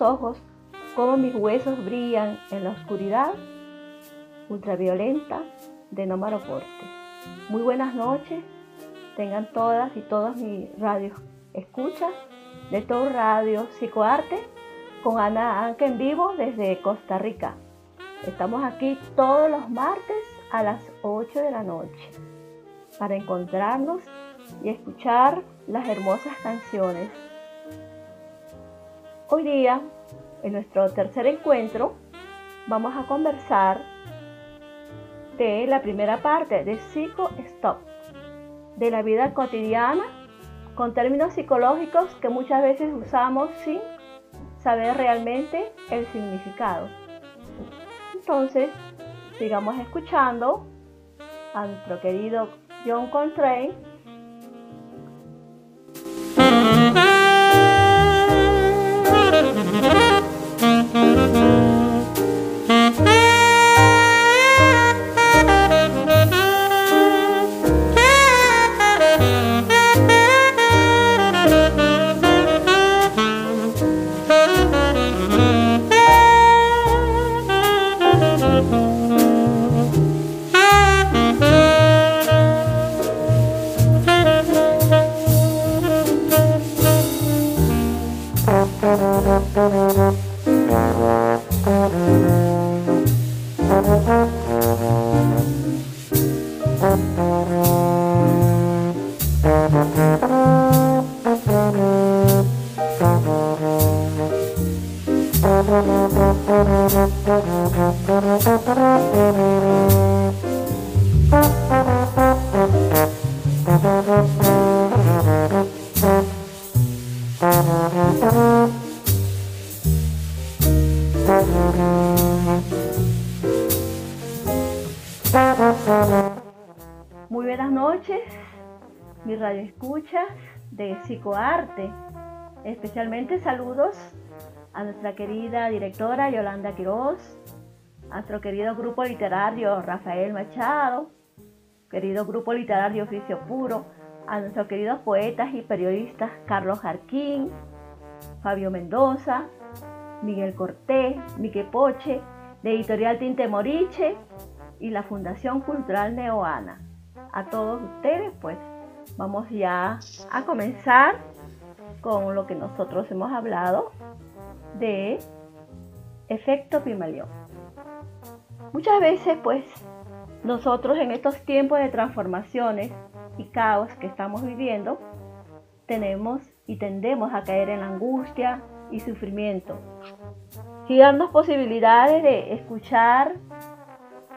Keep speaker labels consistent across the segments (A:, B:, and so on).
A: ojos, cómo mis huesos brillan en la oscuridad ultraviolenta de no Porte. Muy buenas noches, tengan todas y todos mis radios escuchas de todo Radio Psicoarte con Ana Anke en vivo desde Costa Rica. Estamos aquí todos los martes a las 8 de la noche para encontrarnos y escuchar las hermosas canciones. Hoy día, en nuestro tercer encuentro, vamos a conversar de la primera parte de Psico Stop, de la vida cotidiana con términos psicológicos que muchas veces usamos sin saber realmente el significado. Entonces, sigamos escuchando a nuestro querido John Coltrane de Psicoarte. Especialmente saludos a nuestra querida directora Yolanda Quiroz, a nuestro querido grupo literario Rafael Machado, querido grupo literario Oficio Puro, a nuestros queridos poetas y periodistas Carlos Jarquín, Fabio Mendoza, Miguel Cortés, Mique Poche, de Editorial Tinte Moriche y la Fundación Cultural Neoana. A todos ustedes, pues vamos ya a comenzar con lo que nosotros hemos hablado de efecto Pimaleón. Muchas veces, pues, nosotros en estos tiempos de transformaciones y caos que estamos viviendo, tenemos y tendemos a caer en angustia y sufrimiento. Y darnos posibilidades de escuchar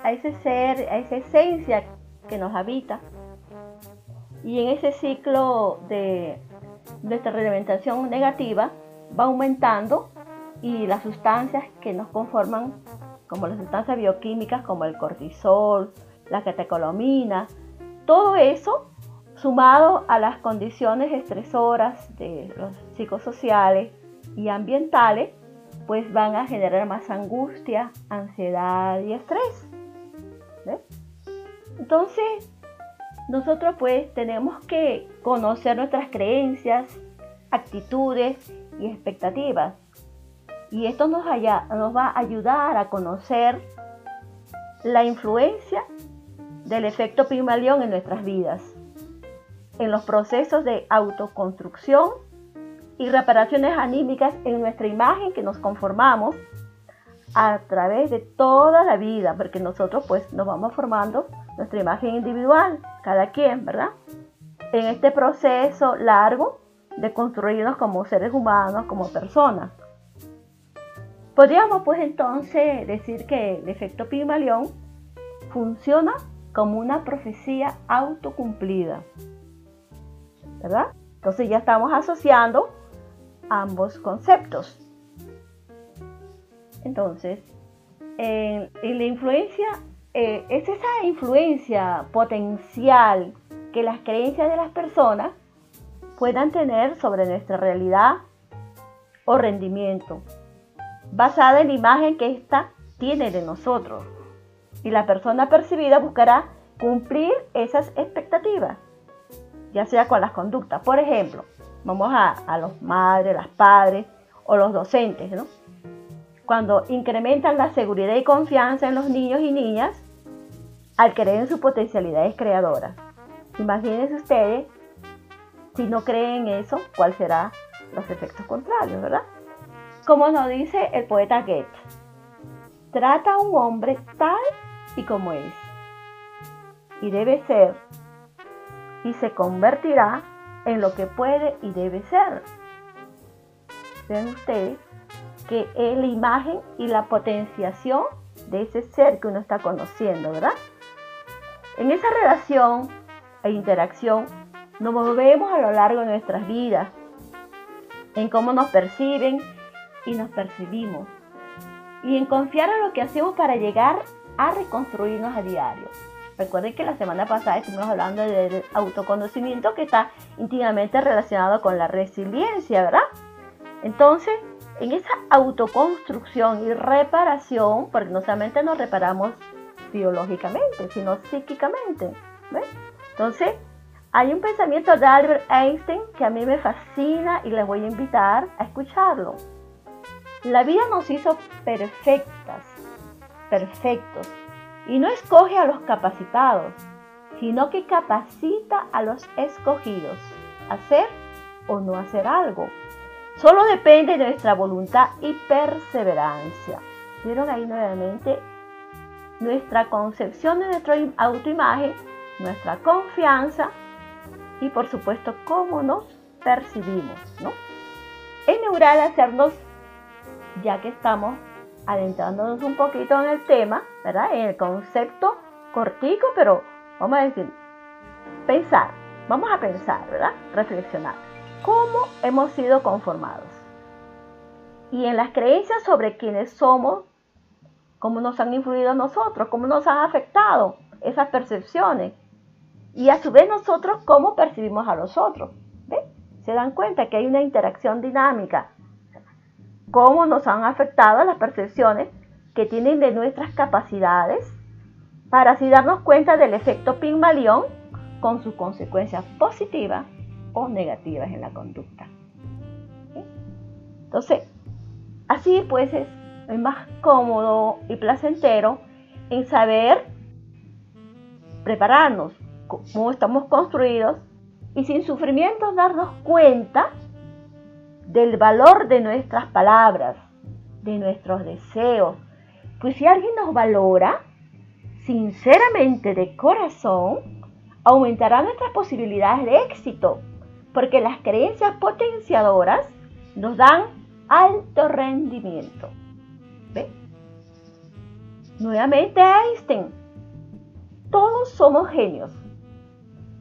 A: a ese ser, a esa esencia que nos habita. Y en ese ciclo de nuestra realimentación negativa va aumentando y las sustancias que nos conforman, como las sustancias bioquímicas como el cortisol, la catecolamina, todo eso sumado a las condiciones estresoras de los psicosociales y ambientales, pues van a generar más angustia, ansiedad y estrés. Entonces, nosotros pues tenemos que conocer nuestras creencias, actitudes y expectativas. Y esto nos, va a ayudar a conocer la influencia del efecto Pigmalión en nuestras vidas, en los procesos de autoconstrucción y reparaciones anímicas en nuestra imagen que nos conformamos a través de toda la vida, porque nosotros pues nos vamos formando nuestra imagen individual, cada quien, ¿verdad? En este proceso largo de construirnos como seres humanos, como personas. Podríamos pues entonces decir que el efecto Pigmalión funciona como una profecía autocumplida, ¿verdad? Entonces ya estamos asociando ambos conceptos. Entonces, en, la influencia, eh, es esa influencia potencial que las creencias de las personas puedan tener sobre nuestra realidad o rendimiento, basada en la imagen que ésta tiene de nosotros. Y la persona percibida buscará cumplir esas expectativas, ya sea con las conductas. Por ejemplo, vamos a, a los madres, las padres, o los docentes, ¿no? Cuando incrementan la seguridad y confianza en los niños y niñas al creer en sus potencialidades creadoras. Imagínense ustedes, si no creen en eso, ¿cuál será los efectos contrarios, verdad? Como nos dice el poeta Goethe, trata a un hombre tal y como es, y debe ser, y se convertirá en lo que puede y debe ser. Vean ustedes que es la imagen y la potenciación de ese ser que uno está conociendo, ¿verdad? En esa relación e interacción nos movemos a lo largo de nuestras vidas, en cómo nos perciben y nos percibimos, y en confiar en lo que hacemos para llegar a reconstruirnos a diario. Recuerden que la semana pasada estuvimos hablando del autoconocimiento que está íntimamente relacionado con la resiliencia, ¿verdad? Entonces, en esa autoconstrucción y reparación, porque no solamente nos reparamos biológicamente, sino psíquicamente, ¿ves? Entonces, hay un pensamiento de Albert Einstein que a mí me fascina y les voy a invitar a escucharlo. La vida nos hizo perfectas, perfectos, y no escoge a los capacitados, sino que capacita a los escogidos a hacer o no hacer algo. Solo depende de nuestra voluntad y perseverancia. ¿Vieron ahí nuevamente? Nuestra concepción de nuestra autoimagen, nuestra confianza y por supuesto cómo nos percibimos, ¿no? Es neural hacernos, ya que estamos adentrándonos un poquito en el tema, ¿verdad? En el concepto cortico, pero vamos a decir, pensar, vamos a pensar, ¿verdad? Reflexionar. ¿Cómo hemos sido conformados? Y en las creencias sobre quiénes somos, cómo nos han influido a nosotros, cómo nos han afectado esas percepciones. Y a su vez nosotros, cómo percibimos a los otros. ¿Ven? Se dan cuenta que hay una interacción dinámica cómo nos han afectado las percepciones que tienen de nuestras capacidades para así darnos cuenta del efecto Pygmalion con sus consecuencias positivas o negativas en la conducta. Entonces, así pues es, más cómodo y placentero en saber prepararnos, cómo estamos construidos y sin sufrimiento darnos cuenta del valor de nuestras palabras, de nuestros deseos. Pues si alguien nos valora, sinceramente de corazón, aumentará nuestras posibilidades de éxito, porque las creencias potenciadoras nos dan alto rendimiento. Nuevamente Einstein, todos somos genios,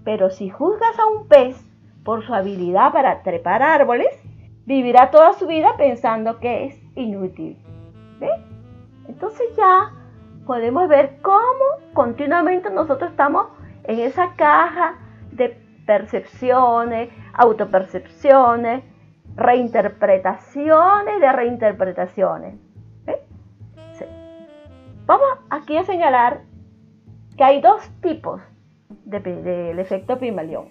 A: pero si juzgas a un pez por su habilidad para trepar árboles, vivirá toda su vida pensando que es inútil. ¿Ve? Entonces ya podemos ver cómo continuamente nosotros estamos en esa caja de percepciones, autopercepciones, reinterpretaciones de reinterpretaciones. Vamos aquí a señalar que hay dos tipos del efecto Pimalión.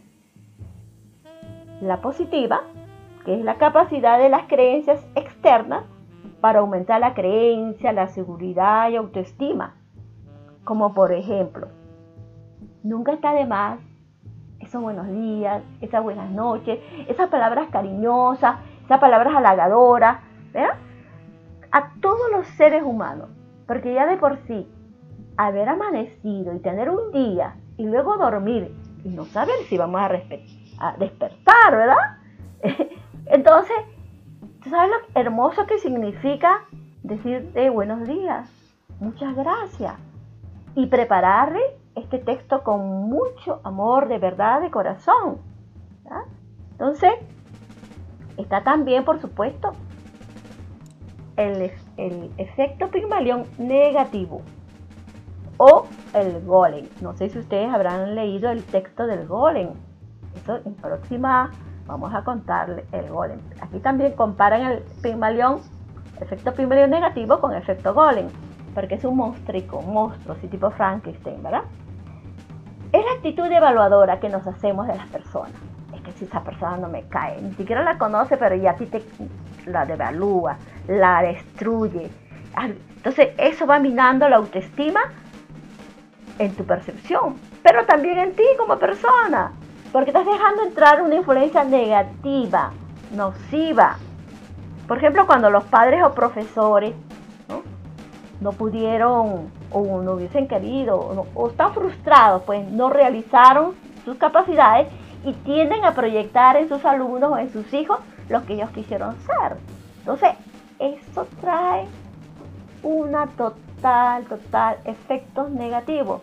A: La positiva, que es la capacidad de las creencias externas para aumentar la creencia, la seguridad y autoestima. Como por ejemplo, nunca está de más esos buenos días, esas buenas noches, esas palabras cariñosas, esas palabras halagadoras, ¿verdad? A todos los seres humanos, porque ya de por sí, haber amanecido y tener un día y luego dormir y no saber si vamos a, despertar, ¿verdad? Entonces, ¿tú sabes lo hermoso que significa decirte buenos días? Muchas gracias. Y prepararle este texto con mucho amor, de verdad, de corazón. Entonces, está también, por supuesto, el, efecto Pigmalión negativo o el golem. No sé si ustedes habrán leído el texto del golem. Eso en próxima Vamos a contarle el golem. Aquí también comparan el Pygmalion, efecto Pygmalion negativo con efecto golem, porque es un monstruo, un monstruo, así tipo Frankenstein, ¿verdad? Es la actitud evaluadora que nos hacemos de las personas. Es que si esa persona no me cae, ni siquiera la conoce, pero ya a ti te, la devalúa, la destruye. Entonces eso va minando la autoestima en tu percepción, pero también en ti como persona, porque estás dejando entrar una influencia negativa, nociva. Por ejemplo, cuando los padres o profesores no, pudieron o no hubiesen querido o, están frustrados, pues no realizaron sus capacidades y tienden a proyectar en sus alumnos o en sus hijos lo que ellos quisieron ser. Entonces, eso trae una total, total efectos negativos.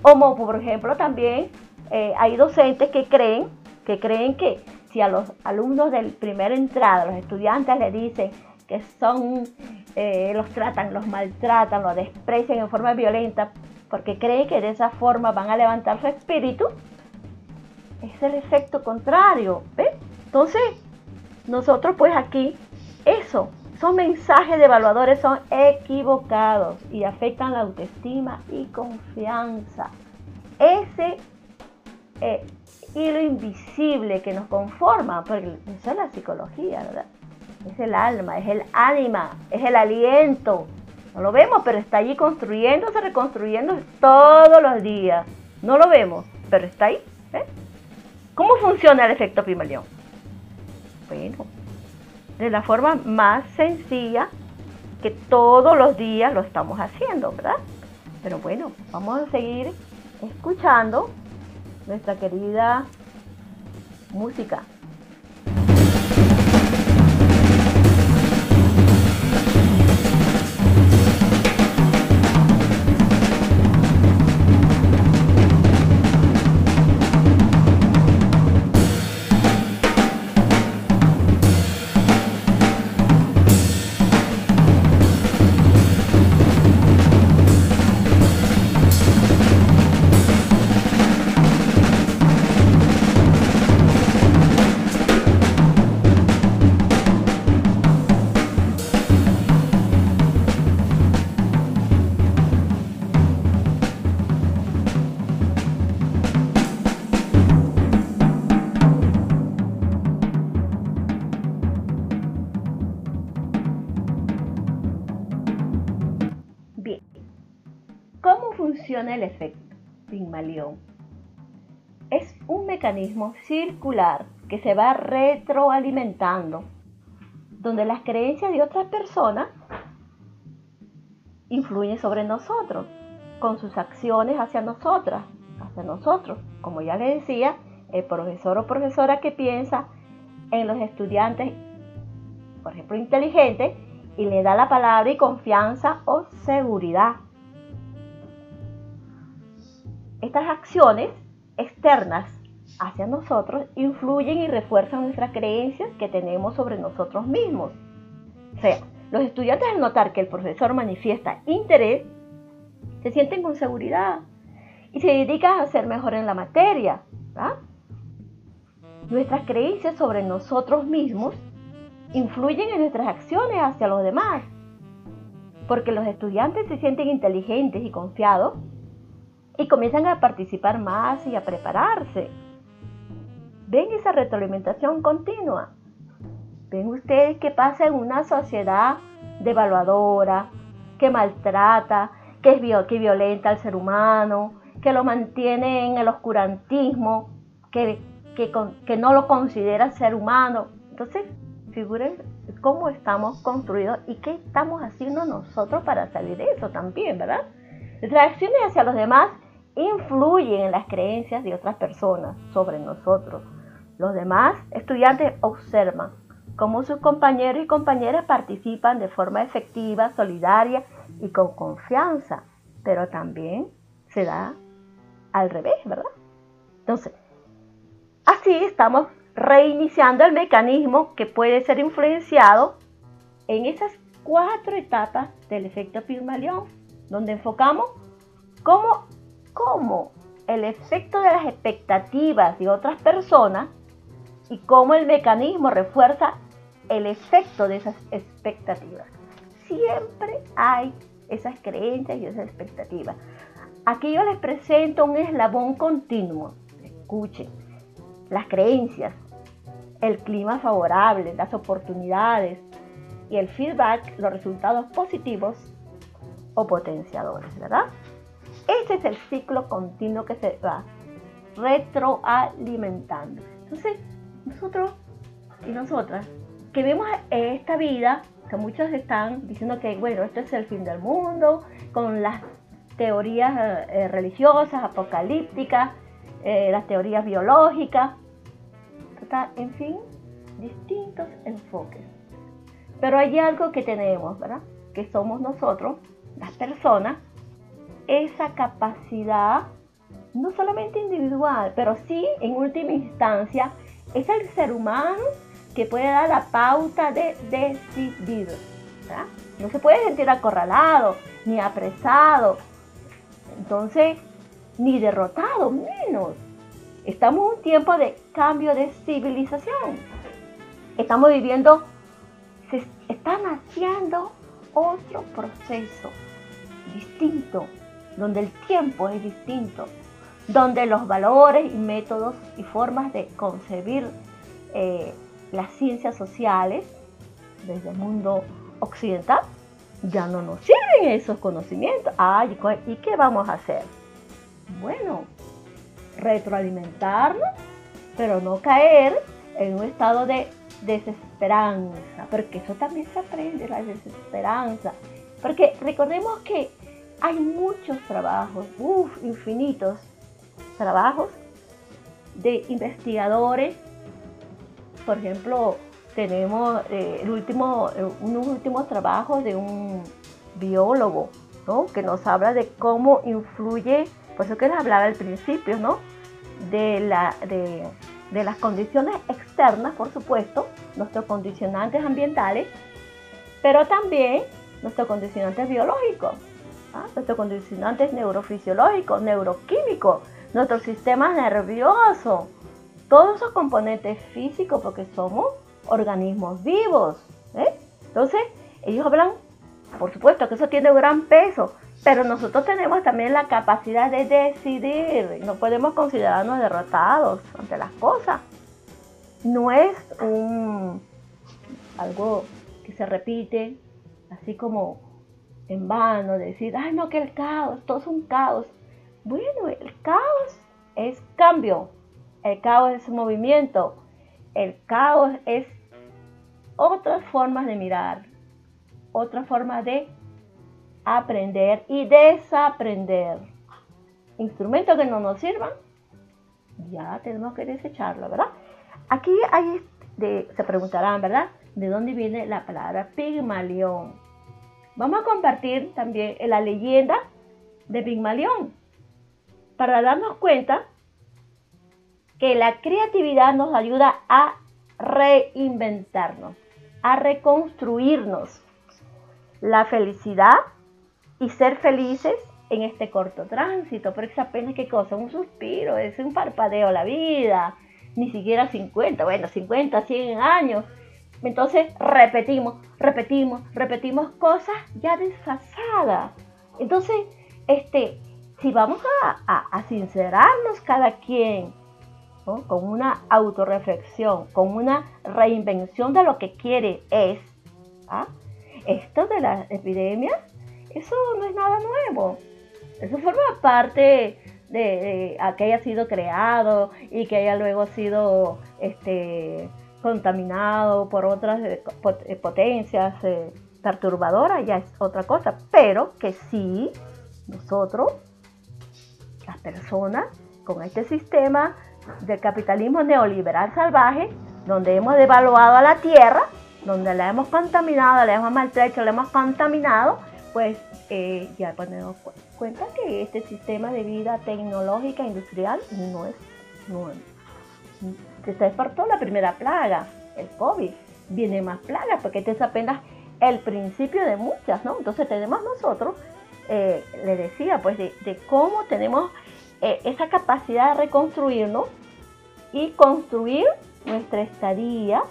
A: Como por ejemplo también eh, hay docentes que creen, que creen que si a los alumnos del primer entrada, los estudiantes le dicen que son, eh, los tratan, los maltratan, los desprecian en forma violenta, porque creen que de esa forma van a levantar su espíritu, es el efecto contrario. Entonces, nosotros pues aquí, eso, son mensajes de evaluadores son equivocados y afectan la autoestima y confianza. Ese eh, hilo invisible que nos conforma, porque eso es la psicología, ¿verdad? Es el alma, es el ánima, es el aliento. No lo vemos, pero está allí construyéndose, reconstruyendo todos los días. No lo vemos, pero está ahí. ¿eh? ¿Cómo funciona el efecto Pimelión? Bueno, de la forma más sencilla que todos los días lo estamos haciendo, ¿verdad? Pero bueno, vamos a seguir escuchando nuestra querida música. El efecto Pigmalión? Es un mecanismo circular que se va retroalimentando, donde las creencias de otras personas influyen sobre nosotros, con sus acciones hacia nosotras, hacia nosotros. Como ya le decía, el profesor o profesora que piensa en los estudiantes, por ejemplo, inteligentes, y le da la palabra y confianza o seguridad estas acciones externas hacia nosotros influyen y refuerzan nuestras creencias que tenemos sobre nosotros mismos. O sea, los estudiantes al notar que el profesor manifiesta interés, se sienten con seguridad y se dedican a ser mejor en la materia. Nuestras creencias sobre nosotros mismos influyen en nuestras acciones hacia los demás. Porque los estudiantes se sienten inteligentes y confiados, y comienzan a participar más y a prepararse. ¿Ven esa retroalimentación continua? ¿Ven ustedes qué pasa en una sociedad devaluadora, que maltrata, que, es que violenta al ser humano, que lo mantiene en el oscurantismo, que, que, que no lo considera ser humano? Entonces, figuren cómo estamos construidos y qué estamos haciendo nosotros para salir de eso también, ¿verdad? Nuestras acciones hacia los demás influyen en las creencias de otras personas sobre nosotros. Los demás estudiantes observan cómo sus compañeros y compañeras participan de forma efectiva, solidaria y con confianza, pero también se da al revés, ¿verdad? Entonces, así estamos reiniciando el mecanismo que puede ser influenciado en esas cuatro etapas del efecto Pygmalion, donde enfocamos cómo cómo el efecto de las expectativas de otras personas y cómo el mecanismo refuerza el efecto de esas expectativas. Siempre hay esas creencias y esas expectativas. Aquí yo les presento un eslabón continuo. Escuchen, las creencias. el clima favorable, las oportunidades y el feedback, los resultados positivos o potenciadores, ¿verdad? Este es el ciclo continuo que se va retroalimentando. Entonces, nosotros y nosotras que vemos esta vida, que muchos están diciendo que, bueno, esto es el fin del mundo, con las teorías eh, religiosas, apocalípticas, eh, las teorías biológicas, en fin, distintos enfoques. Pero hay algo que tenemos, ¿verdad? Que somos nosotros, las personas, esa capacidad, no solamente individual, pero sí en última instancia, es el ser humano que puede dar la pauta de decidir. No se puede sentir acorralado, ni apresado, entonces, ni derrotado, menos. Estamos en un tiempo de cambio de civilización. Estamos viviendo, se está naciendo otro proceso distinto, donde el tiempo es distinto, donde los valores y métodos y formas de concebir eh, las ciencias sociales desde el mundo occidental ya no nos sirven esos conocimientos. Ay, ¿y qué vamos a hacer? Bueno, retroalimentarnos, pero no caer en un estado de desesperanza, porque eso también se aprende, la desesperanza. Porque recordemos que hay muchos trabajos, uff, infinitos trabajos de investigadores por ejemplo, tenemos eh, el último, eh, unos últimos trabajos de un biólogo, ¿no? Que nos habla de cómo influye, por eso que les hablaba al principio, ¿no? De, las condiciones externas, por supuesto, nuestros condicionantes ambientales, pero también nuestros condicionantes biológicos, ¿ah? nuestros condicionantes neurofisiológicos, neuroquímicos, nuestro sistema nervioso, todos esos componentes físicos porque somos organismos vivos. ¿eh? Entonces, ellos hablan, por supuesto que eso tiene un gran peso, pero nosotros tenemos también la capacidad de decidir. No podemos considerarnos derrotados ante las cosas. No es un algo que se repite así como en vano, decir, ay no, que el caos, todo es un caos. Bueno, el caos es cambio, el caos es movimiento. El caos es otras formas de mirar, otra forma de aprender y desaprender. Instrumentos que no nos sirvan, ya tenemos que desecharlo, ¿verdad? Aquí hay, se preguntarán, ¿verdad? ¿De dónde viene la palabra Pigmalión? Vamos a compartir también la leyenda de Pigmalión para darnos cuenta que la creatividad nos ayuda a reinventarnos, a reconstruirnos. La felicidad y ser felices en este corto tránsito, porque es apenas qué cosa, un suspiro, es un parpadeo la vida, ni siquiera 50, bueno, 50, 100 años. Entonces repetimos, repetimos, repetimos cosas ya desfasadas. Entonces, este, si vamos a, sincerarnos cada quien con una autorreflexión, con una reinvención de lo que quiere es. ¿ah? Esto de las epidemias, eso no es nada nuevo. Eso forma parte de, que haya sido creado y que haya luego sido este, contaminado por otras eh, potencias eh, perturbadoras, ya es otra cosa. Pero que sí, nosotros, las personas, con este sistema del capitalismo neoliberal salvaje, donde hemos devaluado a la tierra, donde la hemos contaminado, la hemos maltrecho, la hemos contaminado, pues eh, ya ponemos cuenta que este sistema de vida tecnológica industrial no es nuevo. Se despertó la primera plaga, el COVID. Viene más plagas porque este es apenas el principio de muchas, ¿no? Entonces tenemos nosotros, eh, le decía, pues de, cómo tenemos eh, esa capacidad de reconstruirnos y construir nuestra estadía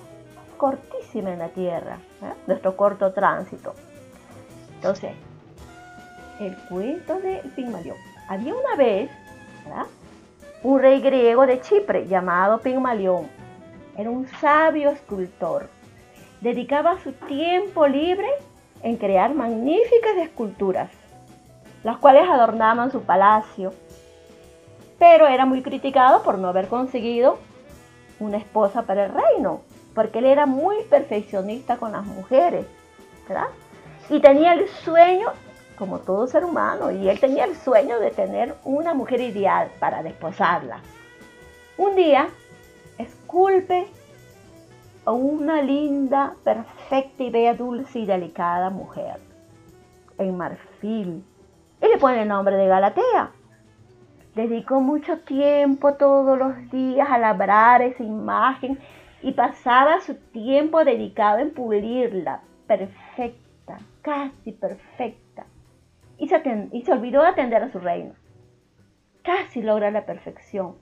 A: cortísima en la tierra, ¿eh? nuestro corto tránsito. Entonces, el cuento de Pigmalión. Había una vez un rey griego de Chipre llamado Pigmalión. Era un sabio escultor. Dedicaba su tiempo libre en crear magníficas esculturas, las cuales adornaban su palacio. Pero era muy criticado por no haber conseguido una esposa para el reino, porque él era muy perfeccionista con las mujeres, ¿verdad? Y tenía el sueño, como todo ser humano, y él tenía el sueño de tener una mujer ideal para desposarla. Un día, esculpe a una linda, perfecta y bella, dulce y delicada mujer en marfil y le pone el nombre de Galatea. Dedicó mucho tiempo todos los días a labrar esa imagen y pasaba su tiempo dedicado en pulirla, perfecta, casi perfecta. Y se, olvidó de atender a su reino. Casi logra la perfección.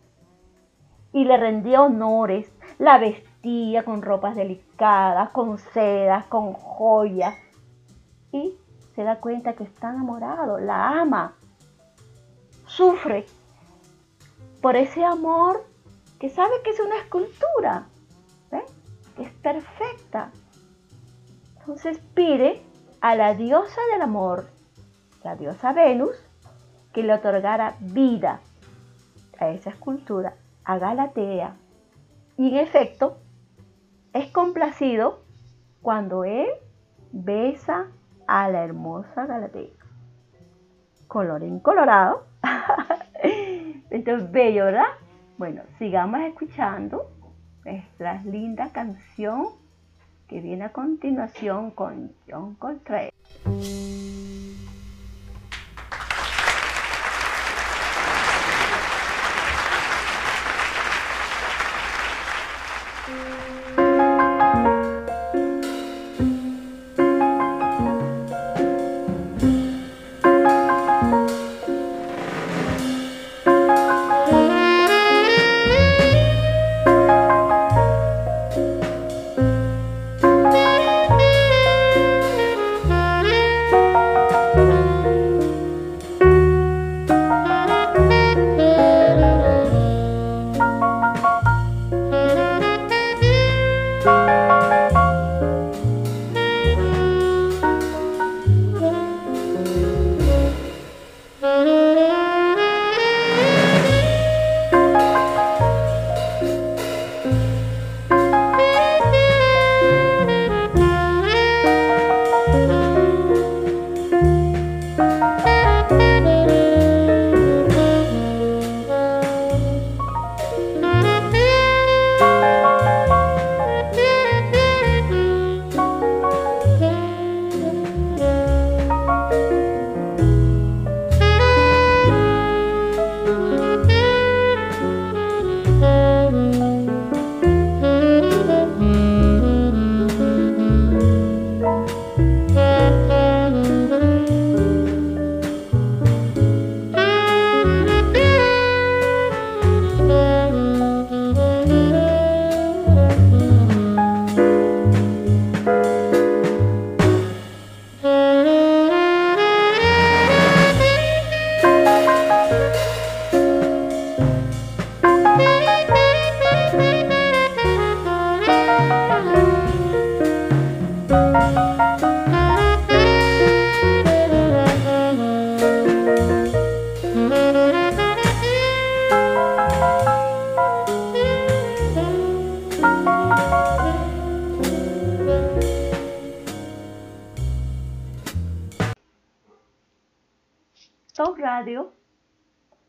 A: Y le rendía honores, la vestía con ropas delicadas, con sedas, con joyas. Y se da cuenta que está enamorado, la ama, sufre por ese amor que sabe que es una escultura, que es perfecta. Entonces pide a la diosa del amor, la diosa Venus, que le otorgara vida a esa escultura, a Galatea. Y en efecto, es complacido cuando él besa a la hermosa Galatea. Colorín colorado. Entonces, bello, ¿verdad? Bueno, sigamos escuchando nuestra linda canción que viene a continuación con John Coltrane.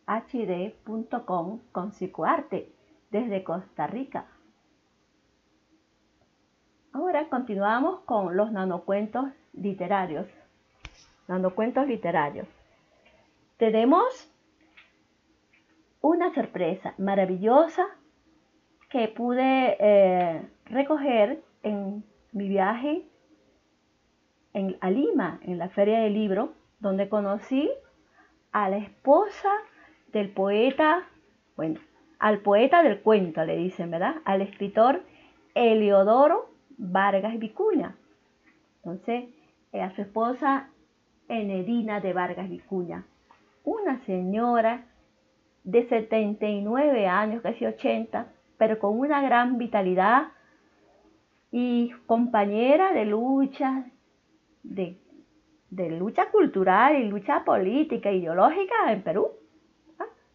A: hd.com con psicoarte desde Costa Rica. Ahora continuamos con los nanocuentos literarios. Nanocuentos literarios. Tenemos una sorpresa maravillosa que pude eh, recoger en mi viaje en, a Lima, en la Feria del Libro, donde conocí a la esposa del poeta, bueno, al poeta del cuento le dicen, ¿verdad? Al escritor Eliodoro Vargas Vicuña. Entonces, a su esposa Enedina de Vargas Vicuña, una señora de 79 años, casi 80, pero con una gran vitalidad y compañera de lucha, de, lucha cultural y lucha política, ideológica en Perú,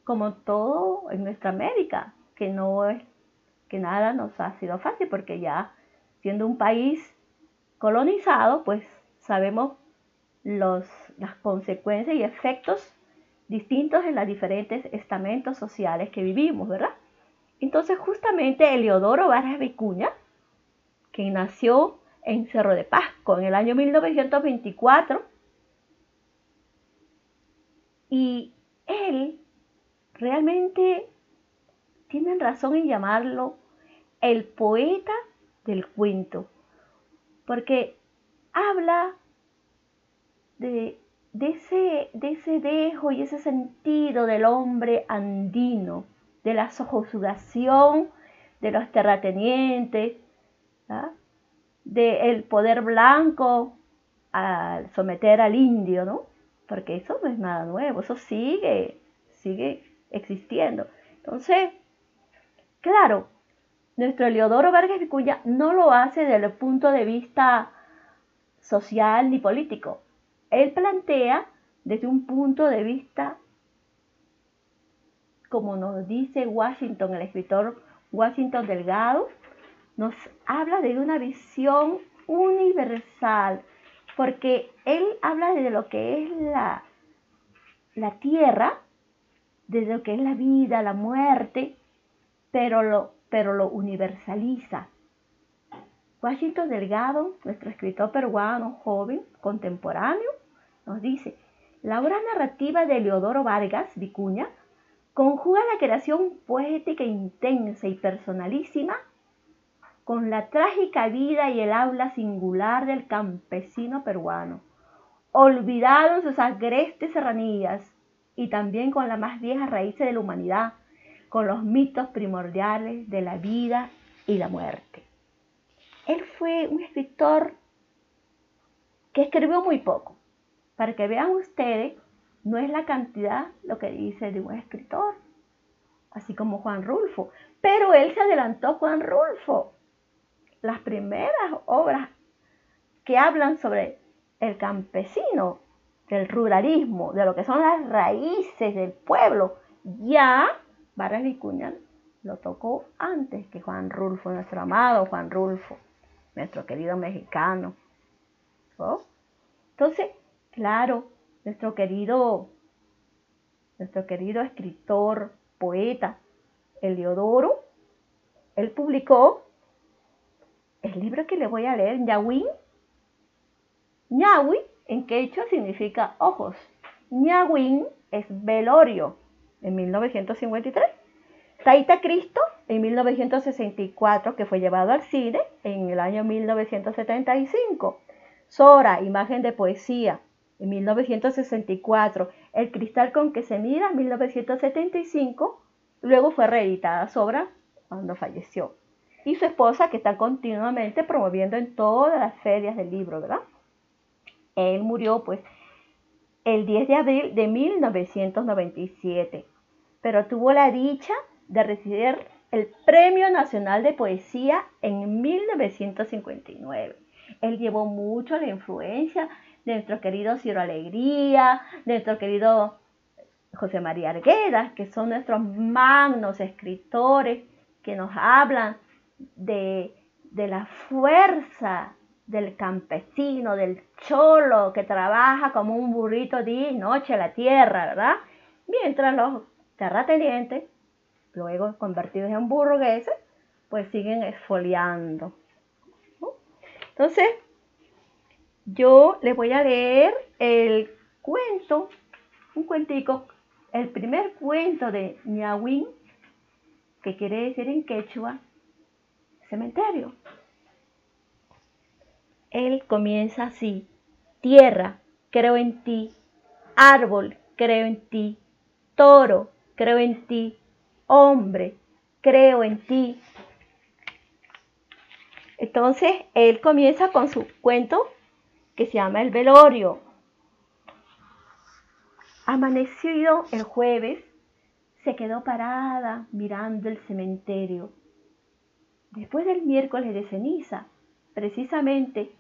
A: como todo en nuestra América, que no es que nada nos ha sido fácil porque ya siendo un país colonizado, pues sabemos los, las consecuencias y efectos distintos en los diferentes estamentos sociales que vivimos, ¿verdad? Entonces justamente Eleodoro Vargas Vicuña, que nació en Cerro de Pasco en el año 1924, y él realmente tienen razón en llamarlo el poeta del cuento, porque habla de, ese, de ese dejo y ese sentido del hombre andino, de la sojuzgación de los terratenientes, ¿ah? Del poder blanco al someter al indio, ¿no? Porque eso no es nada nuevo, eso sigue, sigue existiendo. Entonces, claro, nuestro Leodoro Vargas Vicuña no lo hace desde el punto de vista social ni político. Él plantea desde un punto de vista, como nos dice Washington, el escritor Washington Delgado, nos habla de una visión universal, porque él habla de lo que es la, la tierra, de lo que es la vida, la muerte, pero lo pero lo universaliza. Washington Delgado, nuestro escritor peruano joven, contemporáneo, nos dice, la obra narrativa de Leodoro Vargas Vicuña conjuga la creación poética intensa y personalísima con la trágica vida y el habla singular del campesino peruano, olvidado en sus agrestes serranías y también con las más viejas raíces de la humanidad, con los mitos primordiales de la vida y la muerte. Él fue un escritor que escribió muy poco. Para que vean ustedes, no es la cantidad lo que dice de un escritor, así como Juan Rulfo. Pero él se adelantó Juan Rulfo. Las primeras obras que hablan sobre el campesino, del ruralismo, de lo que son las raíces del pueblo, ya Vargas Vicuña lo tocó antes que Juan Rulfo, nuestro amado Juan Rulfo, nuestro querido mexicano. ¿Oh? Entonces, claro, nuestro querido, nuestro querido escritor, poeta, Eliodoro, él publicó el libro que le voy a leer, Ñahuín. Ñahui en quechua significa ojos. Ñahuín es velorio en 1953. Taita Cristo en 1964, que fue llevado al cine en el año 1975. Sora, imagen de poesía, en 1964. El cristal con que se mira, en 1975. Luego fue reeditada Sobra cuando falleció. Y su esposa, que está continuamente promoviendo en todas las ferias del libro, ¿verdad? Él murió, pues, el 10 de abril de 1997 pero tuvo la dicha de recibir el Premio Nacional de Poesía en 1959. Él llevó mucho la influencia de nuestro querido Ciro Alegría, de nuestro querido José María Arguedas, que son nuestros magnos escritores que nos hablan de, de la fuerza del campesino, del cholo que trabaja como un burrito día y noche la tierra, ¿verdad? Mientras los terratenientes, luego convertidos en burgueses, pues siguen esfoliando. Entonces, yo les voy a leer el cuento, un cuentico, el primer cuento de Ñahuín, que quiere decir en quechua, cementerio. Él comienza así, tierra, creo en ti, árbol, creo en ti, toro, creo en ti. Hombre, creo en ti. Entonces, él comienza con su cuento que se llama El velorio. Amanecido el jueves, se quedó parada mirando el cementerio después del miércoles de ceniza, precisamente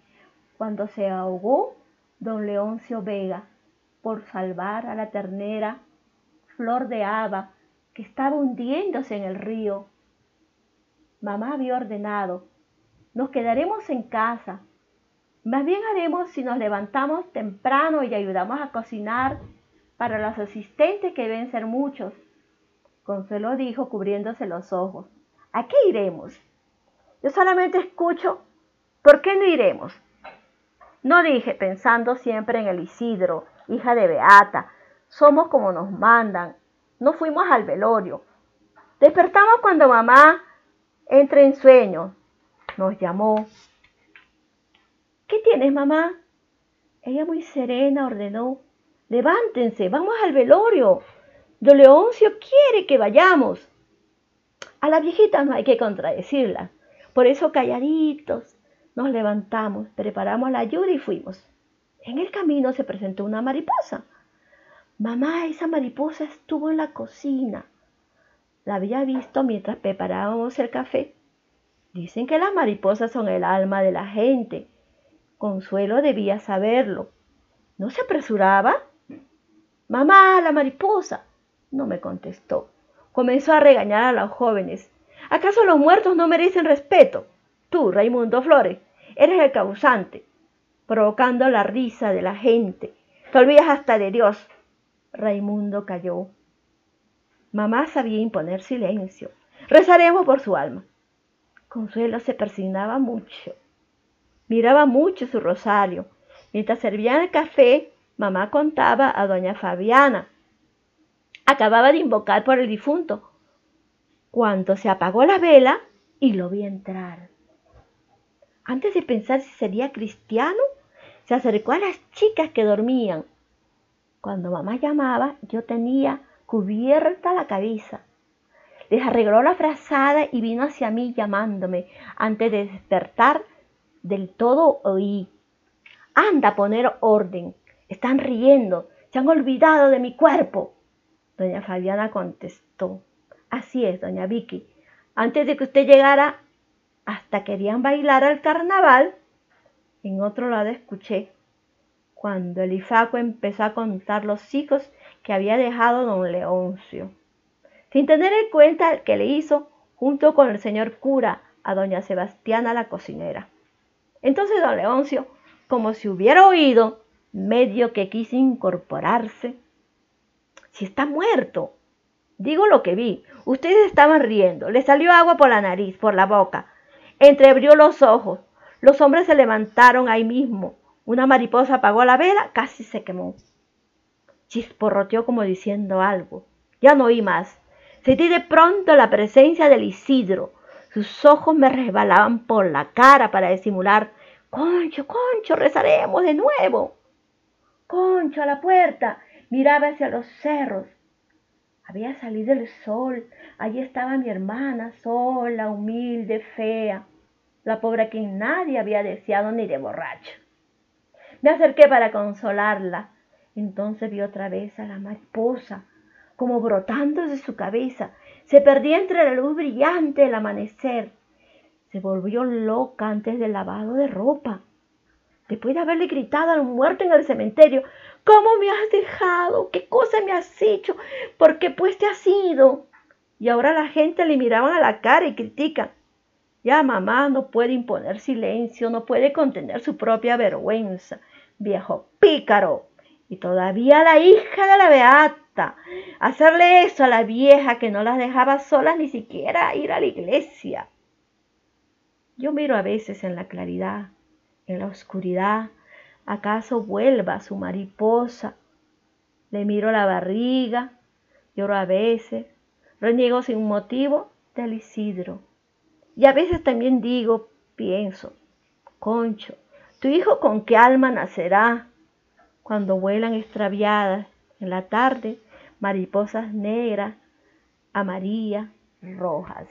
A: cuando se ahogó don Leoncio Vega por salvar a la ternera Flor de Haba que estaba hundiéndose en el río. Mamá había ordenado, nos quedaremos en casa. Más bien haremos si nos levantamos temprano y ayudamos a cocinar para los asistentes que deben ser muchos. Consuelo dijo cubriéndose los ojos. ¿A qué iremos? Yo solamente escucho, ¿por qué no iremos? No dije, pensando siempre en el Isidro, hija de Beata, somos como nos mandan. No fuimos al velorio. Despertamos cuando mamá entra en sueño. Nos llamó. ¿Qué tienes, mamá? Ella muy serena ordenó. Levántense, vamos al velorio. Don Leoncio quiere que vayamos. A la viejita no hay que contradecirla. Por eso calladitos nos levantamos, preparamos la ayuda y fuimos. En el camino se presentó una mariposa. Mamá, esa mariposa estuvo en la cocina. La había visto mientras preparábamos el café. Dicen que las mariposas son el alma de la gente. Consuelo debía saberlo. ¿No se apresuraba? Mamá, la mariposa. No me contestó. Comenzó a regañar a los jóvenes. ¿Acaso los muertos no merecen respeto? Tú, Raimundo Flores, eres el causante, provocando la risa de la gente. Te olvidas hasta de Dios. Raimundo calló. Mamá sabía imponer silencio. Rezaremos por su alma. Consuelo se persignaba mucho. Miraba mucho su rosario. Mientras servían el café, mamá contaba a doña Fabiana. Acababa de invocar por el difunto cuando se apagó la vela y lo vi entrar. Antes de pensar si sería cristiano, se acercó a las chicas que dormían. Cuando mamá llamaba, yo tenía cubierta la cabeza. Les arregló la frazada y vino hacia mí llamándome. Antes de despertar, del todo oí. Anda a poner orden. Están riendo. Se han olvidado de mi cuerpo. Doña Fabiana contestó. Así es, doña Vicky. Antes de que usted llegara, hasta querían bailar al carnaval. En otro lado escuché cuando el Ifaco empezó a contar los hijos que había dejado don Leoncio, sin tener en cuenta que le hizo junto con el señor cura a doña Sebastiana la cocinera. Entonces don Leoncio, como si hubiera oído, medio que quiso incorporarse. Si está muerto, Digo lo que vi. Ustedes estaban riendo. Le salió agua por la nariz, por la boca. Entreabrió los ojos. Los hombres se levantaron ahí mismo. Una mariposa apagó la vela, casi se quemó. Chisporroteó como diciendo algo. Ya no oí más. Sentí de pronto la presencia del Isidro. Sus ojos me resbalaban por la cara para disimular. Concho, Concho, rezaremos de nuevo. Concho a la puerta. Miraba hacia los cerros. Había salido el sol, allí estaba mi hermana, sola, humilde, fea, la pobre que nadie había deseado ni de borracha. Me acerqué para consolarla. Entonces vi otra vez a la mariposa, como brotando de su cabeza. Se perdía entre la luz brillante del amanecer. Se volvió loca antes del lavado de ropa. Después de haberle gritado al muerto en el cementerio, ¿Cómo me has dejado? ¿Qué cosa me has hecho? ¿Por qué pues te has ido? Y ahora la gente le miraban a la cara y critican. Ya mamá no puede imponer silencio, no puede contener su propia vergüenza. Viejo pícaro. Y todavía la hija de la beata. Hacerle eso a la vieja que no las dejaba solas ni siquiera ir a la iglesia. Yo miro a veces en la claridad, en la oscuridad, ¿Acaso vuelva su mariposa? Le miro la barriga, lloro a veces, reniego sin motivo del Isidro. Y a veces también digo, pienso, Concho, ¿tu hijo con qué alma nacerá? Cuando vuelan extraviadas en la tarde mariposas negras, amarillas, rojas.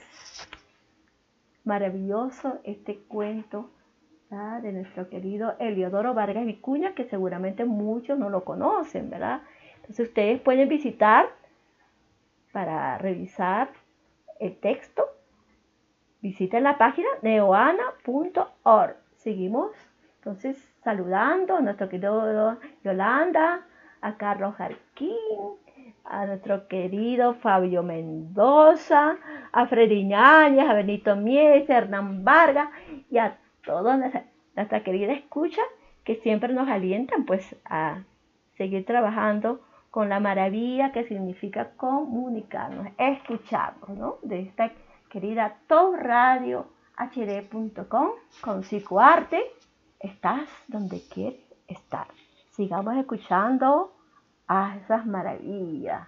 A: Maravilloso este cuento de nuestro querido Eliodoro Vargas Vicuña, que seguramente muchos no lo conocen, ¿verdad? Entonces ustedes pueden visitar para revisar el texto visiten la página neoana.org. Seguimos entonces saludando a nuestro querido Yolanda, a Carlos Jarquín, a nuestro querido Fabio Mendoza, a Freddy Ñañez, a Benito Mies, a Hernán Vargas y a toda nuestra, querida escucha que siempre nos alientan pues a seguir trabajando con la maravilla que significa comunicarnos, escucharnos, ¿no? De esta querida Top Radio HD.com con Psicoarte, estás donde quieres estar. Sigamos escuchando a esas maravillas.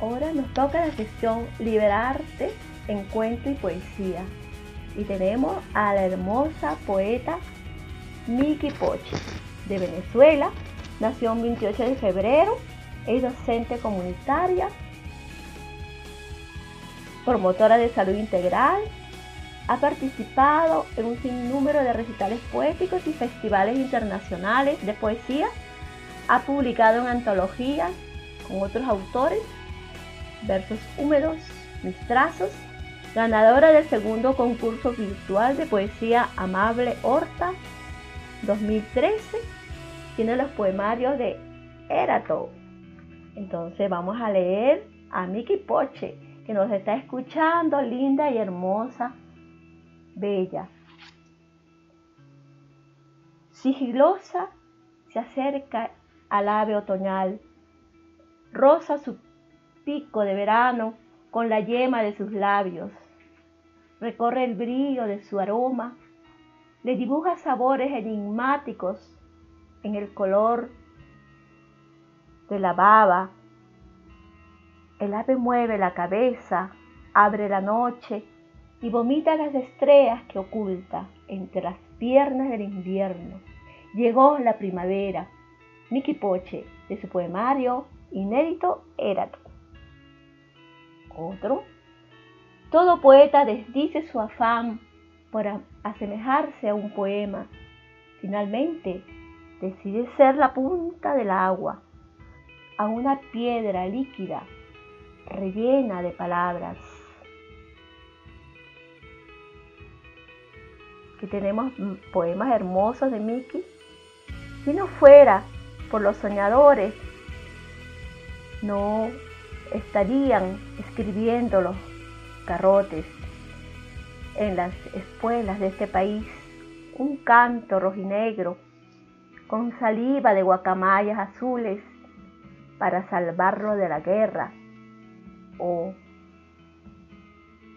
A: Ahora nos toca la sección Liberarte en cuento y poesía. Y tenemos a la hermosa poeta Miki Poche, de Venezuela. Nació el 28 de febrero, es docente comunitaria, promotora de salud integral, ha participado en un sinnúmero de recitales poéticos y festivales internacionales de poesía. Ha publicado en antologías con otros autores, versos húmedos, mis trazos, ganadora del segundo concurso virtual de poesía Amable Horta 2013. Tiene los poemarios de Erato. Entonces vamos a leer a Miki Poche, que nos está escuchando, linda y hermosa bella. Sigilosa se acerca al ave otoñal, rosa su pico de verano con la yema de sus labios, recorre el brillo de su aroma, le dibuja sabores enigmáticos en el color de la baba. El ave mueve la cabeza, abre la noche y vomita las estrellas que oculta entre las piernas del invierno. Llegó la primavera. Miki Poche, de su poemario inédito Erato. Otro. Todo poeta desdice su afán por asemejarse a un poema. Finalmente, decide ser la punta del agua, a una piedra líquida rellena de palabras que tenemos poemas hermosos de Miki, si no fuera por los soñadores, no estarían escribiendo los carrotes en las escuelas de este país un canto rojinegro con saliva de guacamayas azules para salvarlo de la guerra o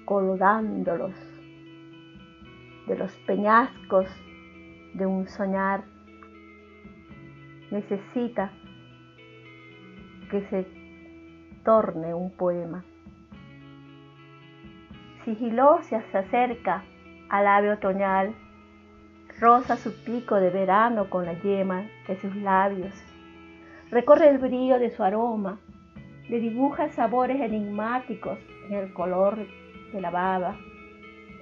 A: colgándolos de los peñascos de un soñar. Necesita que se torne un poema. Sigilosa se acerca al ave otoñal, rosa su pico de verano con la yema de sus labios, recorre el brillo de su aroma, le dibuja sabores enigmáticos en el color de la baba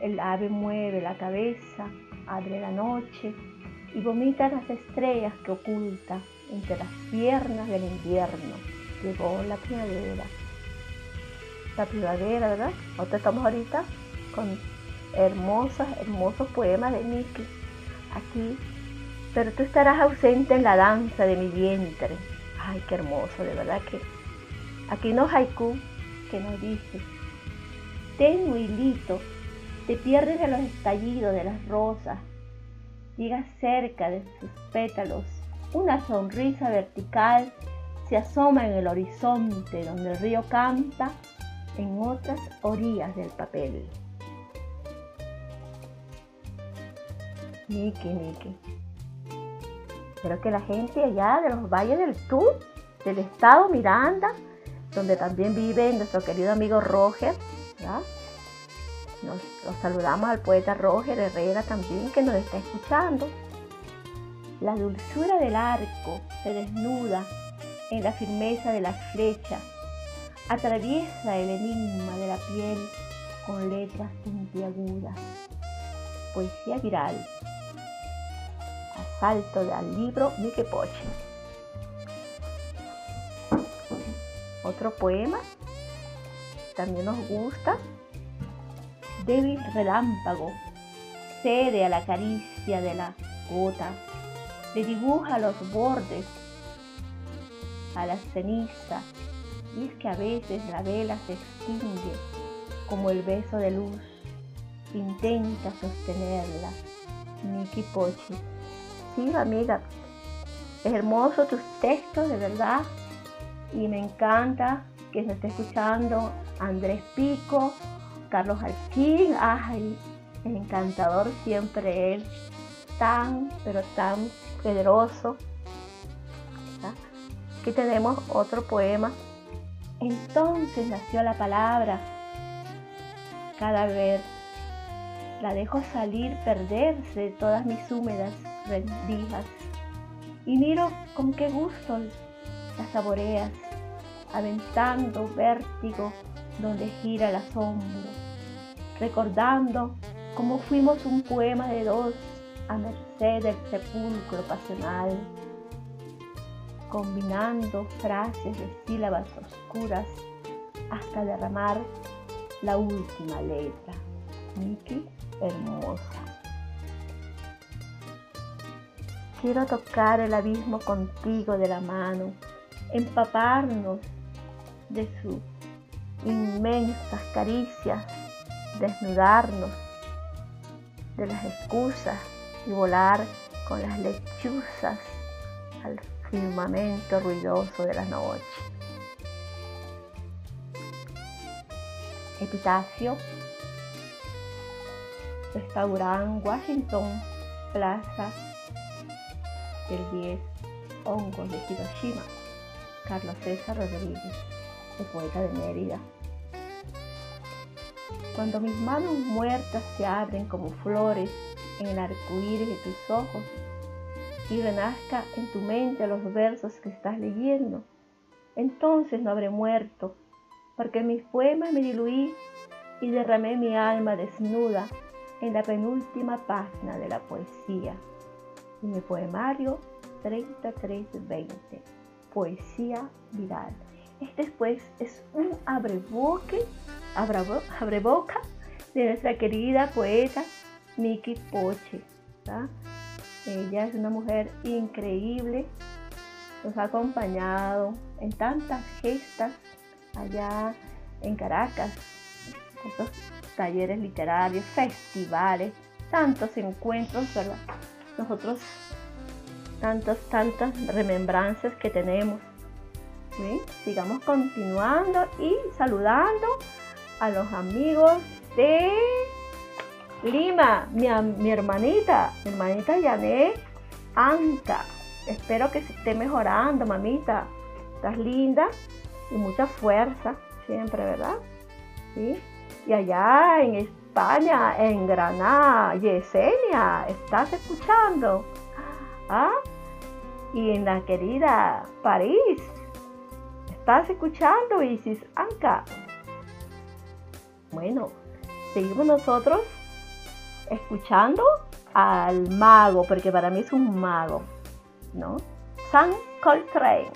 A: el ave mueve la cabeza, abre la noche y vomita las estrellas que oculta entre las piernas del invierno. Llegó la primavera. La primavera, ¿verdad? Nosotros estamos ahorita con hermosos, hermosos poemas de Miki aquí. Pero tú estarás ausente en la danza de mi vientre. Ay, qué hermoso, de verdad que. Aquí no haiku que nos dice, tengo hilito te pierdes de los estallidos de las rosas, llegas cerca de sus pétalos, una sonrisa vertical se asoma en el horizonte donde el río canta en otras orillas del papel. Niki, Niki. Espero que la gente allá de los valles del Tur, del estado Miranda, donde también vive nuestro querido amigo Roger, ¿verdad? Nos, saludamos al poeta Roger Herrera también que nos está escuchando. La dulzura del arco se desnuda en la firmeza de la flecha, atraviesa el enigma de la piel con letras puntiagudas. Poesía viral. Asalto del libro Mike Poche. Otro poema también nos gusta débil relámpago cede a la caricia de la gota, le dibuja los bordes a la ceniza, y es que a veces la vela se extingue como el beso de luz, intenta sostenerla. Miki Pochi. Sí, amiga, es hermoso tus textos, de verdad, y me encanta que se esté escuchando Andrés Pico, Carlos Alquín, ay, encantador siempre él, tan, pero tan poderoso. Aquí tenemos otro poema. Entonces nació la palabra. Cada vez la dejo salir, perderse de todas mis húmedas rendijas. Y miro con qué gusto la saboreas, aventando vértigo donde gira el asombro, recordando cómo fuimos un poema de dos a merced del sepulcro pasional, combinando frases de sílabas oscuras hasta derramar la última letra. Miki, hermosa. Quiero tocar el abismo contigo de la mano, empaparnos de sus inmensas caricias, desnudarnos de las excusas y volar con las lechuzas al firmamento ruidoso de la noche. Epitafio, restaurante Washington, Plaza del 10, Hongos de Hiroshima, Carlos César Rodríguez, el poeta de Mérida. Cuando mis manos muertas se abren como flores en el arco iris de tus ojos y renazca en tu mente los versos que estás leyendo, entonces no habré muerto, porque mis poemas me diluí y derramé mi alma desnuda en la penúltima página de la poesía. Y mi poemario 3320, Poesía Viral. Este pues es un abreboque, abreboca de nuestra querida poeta Miki Poche. Ella es una mujer increíble, nos ha acompañado en tantas gestas allá en Caracas, estos talleres literarios, festivales, tantos encuentros, ¿verdad? Nosotros, tantas, tantas remembranzas que tenemos. Sigamos continuando y saludando a los amigos de Lima, mi, mi hermanita, mi hermanita Yané Anca. Espero que se esté mejorando, mamita. Estás linda y mucha fuerza, siempre, ¿verdad? ¿Sí? Y allá en España, en Granada, Yesenia, ¿estás escuchando? ¿Ah? Y en la querida París, ¿estás escuchando, Isis Anca? Bueno, seguimos nosotros escuchando al mago, porque para mí es un mago, ¿no? San Coltrane.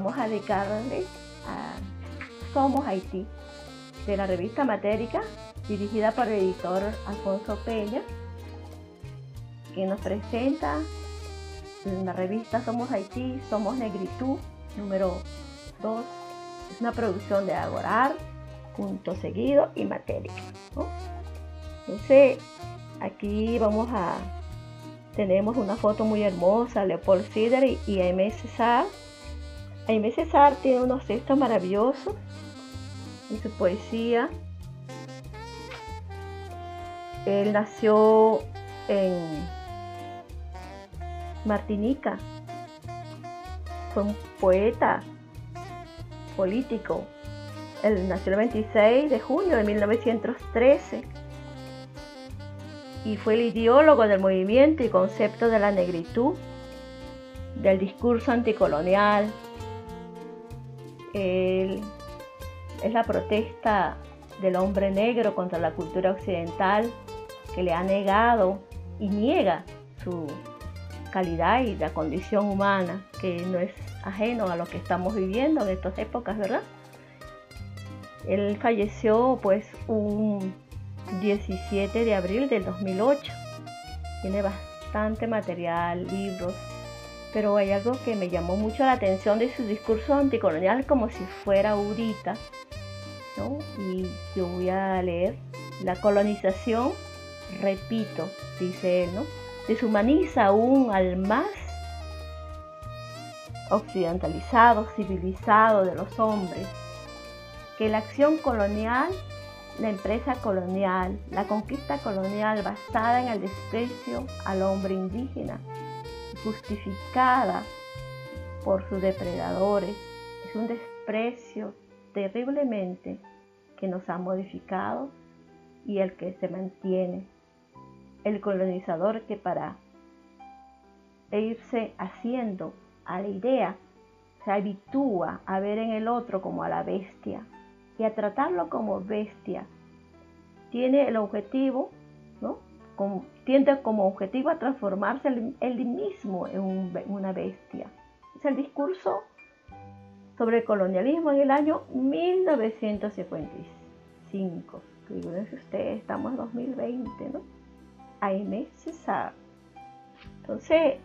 A: Vamos a dedicarle a Somos Haití, de la revista Matérica, dirigida por el editor Alfonso Peña, que nos presenta en la revista Somos Haití, Somos Negritud, número 2. Es una producción de Agorar, punto seguido y Matérica. Entonces, aquí vamos a tenemos una foto muy hermosa, Leopold Sider y Aimé César. Aimé César tiene unos textos maravillosos en su poesía. Él nació en Martinica. Fue un poeta, político. Él nació el 26 de junio de 1913 y fue el ideólogo del movimiento y concepto de la negritud, del discurso anticolonial. Es la protesta del hombre negro contra la cultura occidental que le ha negado y niega su calidad y la condición humana, que no es ajeno a lo que estamos viviendo en estas épocas, ¿verdad? Él falleció pues un 17 de abril del 2008. Tiene bastante material, libros, pero hay algo que me llamó mucho la atención de su discurso anticolonial como si fuera ahorita, ¿no? Y yo voy a leer, la colonización, repito, dice él, ¿no? Deshumaniza aún al más occidentalizado, civilizado de los hombres, que la acción colonial la empresa colonial, la conquista colonial basada en el desprecio al hombre indígena, justificada por sus depredadores, es un desprecio terriblemente que nos ha modificado y el que se mantiene. El colonizador que para irse haciendo a la idea se habitúa a ver en el otro como a la bestia, y a tratarlo como bestia. Tiene el objetivo, tiende como objetivo a transformarse él mismo en una bestia. Es el discurso sobre el colonialismo en el año 1955. Fíjense ustedes, estamos en 2020, ¿no? Aimé César. Entonces,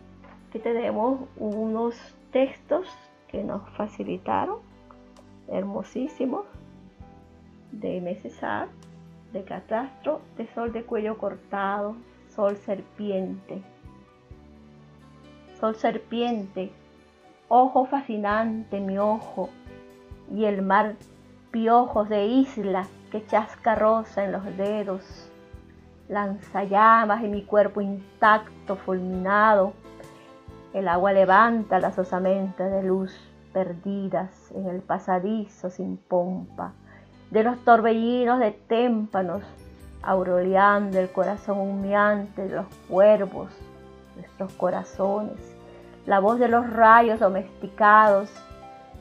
A: aquí tenemos unos textos que nos facilitaron, hermosísimos, de Mesesar, de Catastro, de Sol de cuello cortado, Sol serpiente. Sol serpiente, ojo fascinante mi ojo, y el mar piojos de isla que chasca rosa en los dedos, lanzallamas en mi cuerpo intacto, fulminado. El agua levanta las osamentas de luz perdidas en el pasadizo sin pompa de los torbellinos de témpanos, aureoleando el corazón humeante de los cuervos, nuestros corazones, la voz de los rayos domesticados,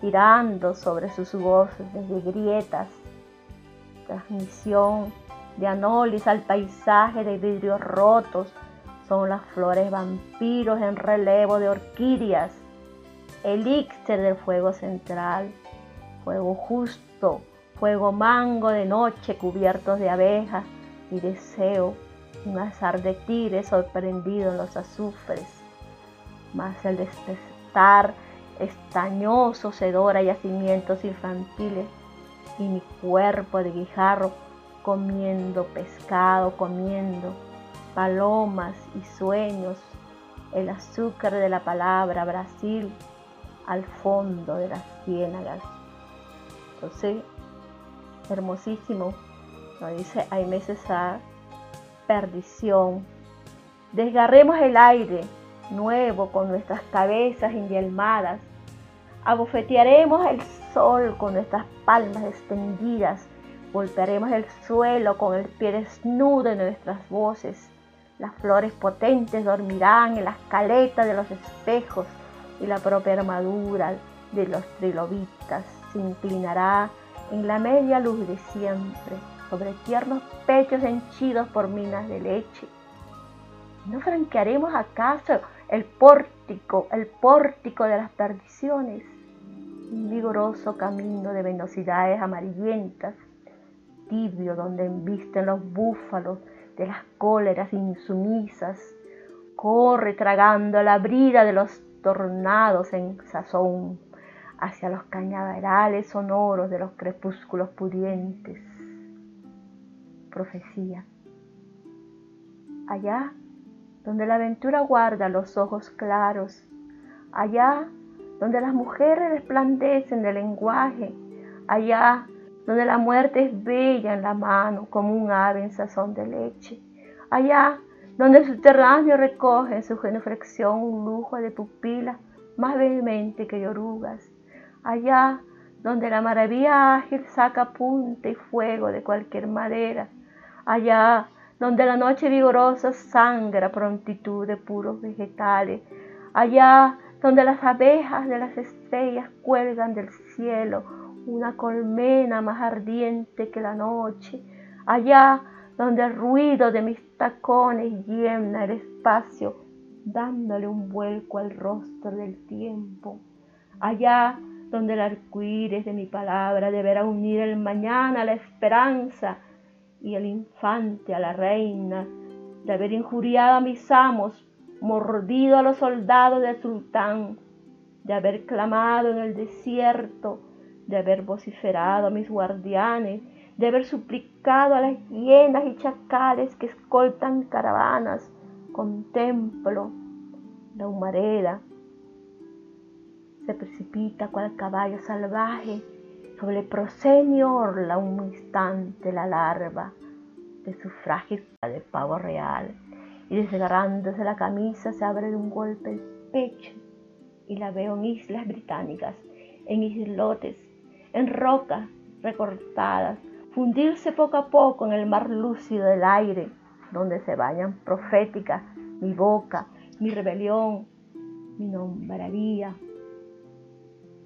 A: girando sobre sus voces desde grietas, transmisión de anolis al paisaje de vidrios rotos, son las flores vampiros en relevo de orquídeas, elixir del fuego central, fuego justo, fuego mango de noche cubiertos de abejas y deseo un azar de tigres sorprendido en los azufres. Mas el despertar estañoso sedora yacimientos infantiles y mi cuerpo de guijarro comiendo pescado, comiendo palomas y sueños, el azúcar de la palabra Brasil al fondo de las ciénagas. Entonces, hermosísimo, lo dice Aimé César, perdición. Desgarremos el aire nuevo con nuestras cabezas indialmadas. Abofetearemos el sol con nuestras palmas extendidas. Golpearemos el suelo con el pie desnudo de nuestras voces. Las flores potentes dormirán en las caletas de los espejos y la propia armadura de los trilobitas se inclinará en la media luz de siempre, sobre tiernos pechos henchidos por minas de leche. ¿No franquearemos acaso el pórtico, el pórtico de las perdiciones, un vigoroso camino de venosidades amarillentas, tibio donde embisten los búfalos de las cóleras insumisas, corre tragando la brida de los tornados en sazón hacia los cañaverales sonoros de los crepúsculos pudientes. Profecía. Allá donde la aventura guarda los ojos claros, allá donde las mujeres resplandecen de lenguaje, allá donde la muerte es bella en la mano como un ave en sazón de leche, allá donde el subterráneo recoge en su genuflexión un lujo de pupila más vehemente que de orugas, allá donde la maravilla ágil saca punta y fuego de cualquier madera, allá donde la noche vigorosa sangra prontitud de puros vegetales, allá donde las abejas de las estrellas cuelgan del cielo una colmena más ardiente que la noche, allá donde el ruido de mis tacones llena el espacio, dándole un vuelco al rostro del tiempo, allá donde el arcoíris de mi palabra deberá unir el mañana a la esperanza y el infante a la reina, de haber injuriado a mis amos, mordido a los soldados del sultán, de haber clamado en el desierto, de haber vociferado a mis guardianes, de haber suplicado a las hienas y chacales que escoltan caravanas, contemplo la humareda, se precipita cual caballo salvaje sobre el proscenio orla un instante la larva de su frágil de pavo real y desgarrándose la camisa se abre de un golpe el pecho y la veo en islas británicas, en islotes, en rocas recortadas, fundirse poco a poco en el mar lúcido del aire, donde se bañan proféticas mi boca, mi rebelión, mi nombraría.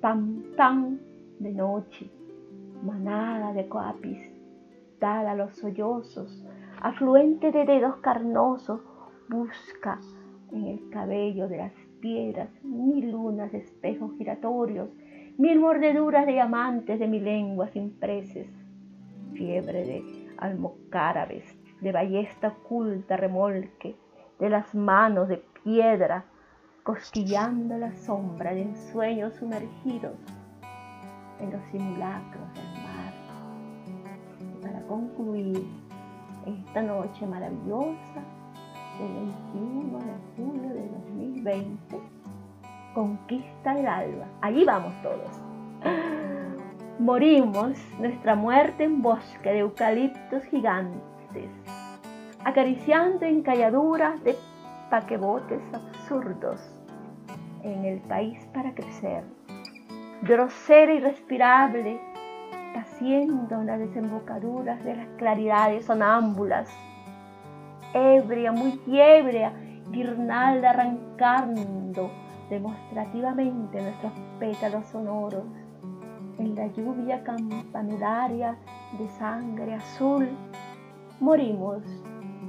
A: Pam, pam, de noche, manada de coapis, dada a los sollozos, afluente de dedos carnosos, busca en el cabello de las piedras mil lunas de espejos giratorios, mil mordeduras de diamantes de mi lengua sin fiebre de almocárabes, de ballesta oculta remolque, de las manos de piedra, cosquillando la sombra de ensueños sumergidos en los simulacros del mar. Y para concluir esta noche maravillosa del 21 de julio de 2020, conquista el alba. Allí vamos todos. Morimos nuestra muerte en bosque de eucaliptos gigantes, acariciando encalladuras de paquebotes absurdos en el país para crecer. Grosera y respirable, paciendo en las desembocaduras de las claridades sonámbulas, ebria, muy ebria, guirnalda arrancando demostrativamente nuestros pétalos sonoros, en la lluvia campanularia de sangre azul, morimos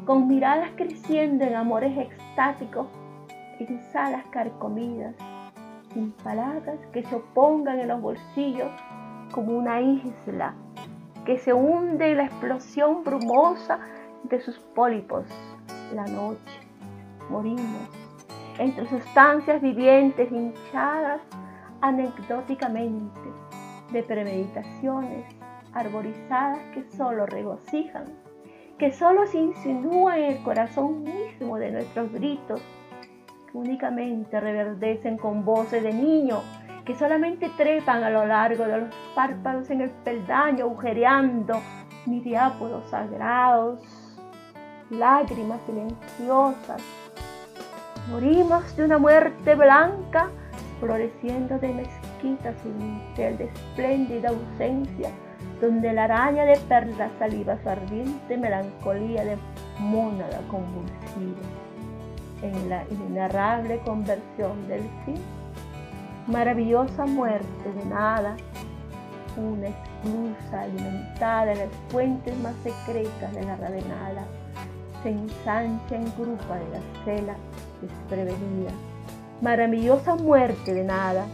A: con miradas creciendo en amores extáticos, en salas carcomidas, sin palabras que se opongan en los bolsillos como una isla que se hunde en la explosión brumosa de sus pólipos. La noche, morimos entre sustancias vivientes hinchadas anecdóticamente de premeditaciones arborizadas que solo regocijan, que solo se insinúan en el corazón mismo de nuestros gritos únicamente reverdecen con voces de niño que solamente trepan a lo largo de los párpados en el peldaño, agujereando miriápodos sagrados, lágrimas silenciosas. Morimos de una muerte blanca, floreciendo de mezquita su dintel de espléndida ausencia, donde la araña de perlas saliva su ardiente melancolía de mónada convulsiva en la inenarrable conversión del fin, maravillosa muerte de nada, una exclusa alimentada en las fuentes más secretas de la radenada, se ensancha en grupa de la cela desprevenida. Maravillosa muerte de nada.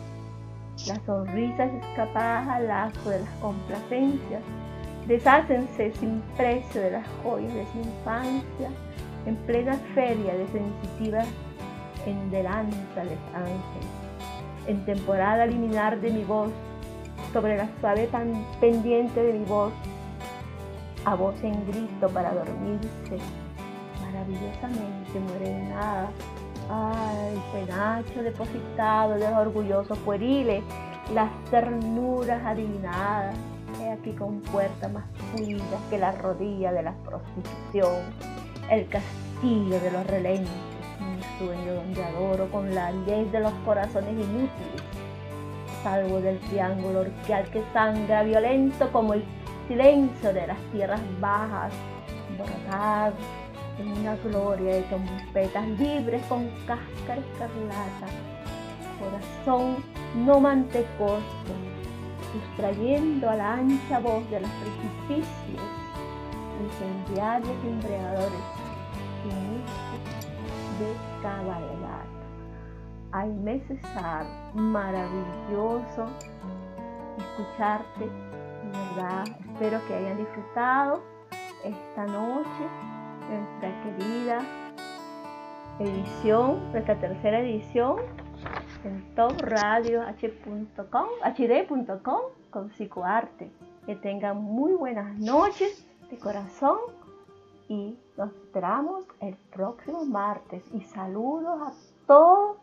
A: Las sonrisas escapadas al lazo de las complacencias deshácense sin precio de las joyas de su infancia en plena feria de sensitivas en delanta de ángeles. En temporada liminar de mi voz, sobre la suave tan pendiente de mi voz, a voz en grito para dormirse, maravillosamente muere de nada. Ay, penacho depositado de los orgullosos pueriles, las ternuras adivinadas, he aquí con puertas más fluidas que la rodilla de la prostitución, el castillo de los relentes, un sueño donde adoro con la ley de los corazones inútiles, salvo del triángulo orqueal que sangra violento como el silencio de las tierras bajas, bordado en una gloria de trompetas libres con cáscara escarlata, corazón no mantecoso, sustrayendo a la ancha voz de los precipicios, incendiarios y embriagadores, de. Ay, me cesar, maravilloso escucharte ¿verdad? Espero que hayan disfrutado esta noche nuestra querida edición, nuestra tercera edición en topradio.h.com, hd.com con psicoarte. Que tengan muy buenas noches de corazón y nos esperamos el próximo martes. Y saludos a todos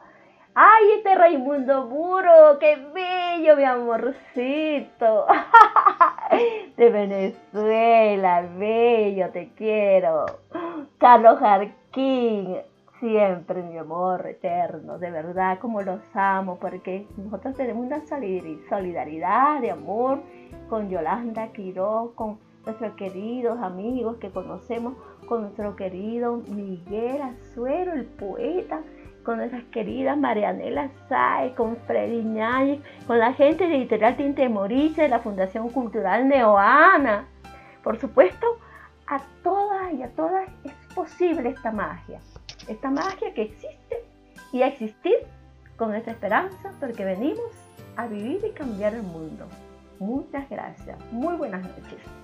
A: ¡Ay, este Raimundo Muro! ¡Qué bello, mi amorcito! De Venezuela, bello, te quiero. Carlos Jarquín, siempre mi amor eterno, de verdad como los amo, porque nosotros tenemos una solidaridad de amor con Yolanda Quiroz, con nuestros queridos amigos que conocemos, con nuestro querido Miguel Azuero, el poeta con nuestras queridas Marianela Sáez, con Freddy Ñáñez, con la gente de Editorial Tinte de la Fundación Cultural Neoana. Por supuesto, a todas y a todas es posible esta magia. Esta magia que existe y a existir con nuestra esperanza porque venimos a vivir y cambiar el mundo. Muchas gracias. Muy buenas noches.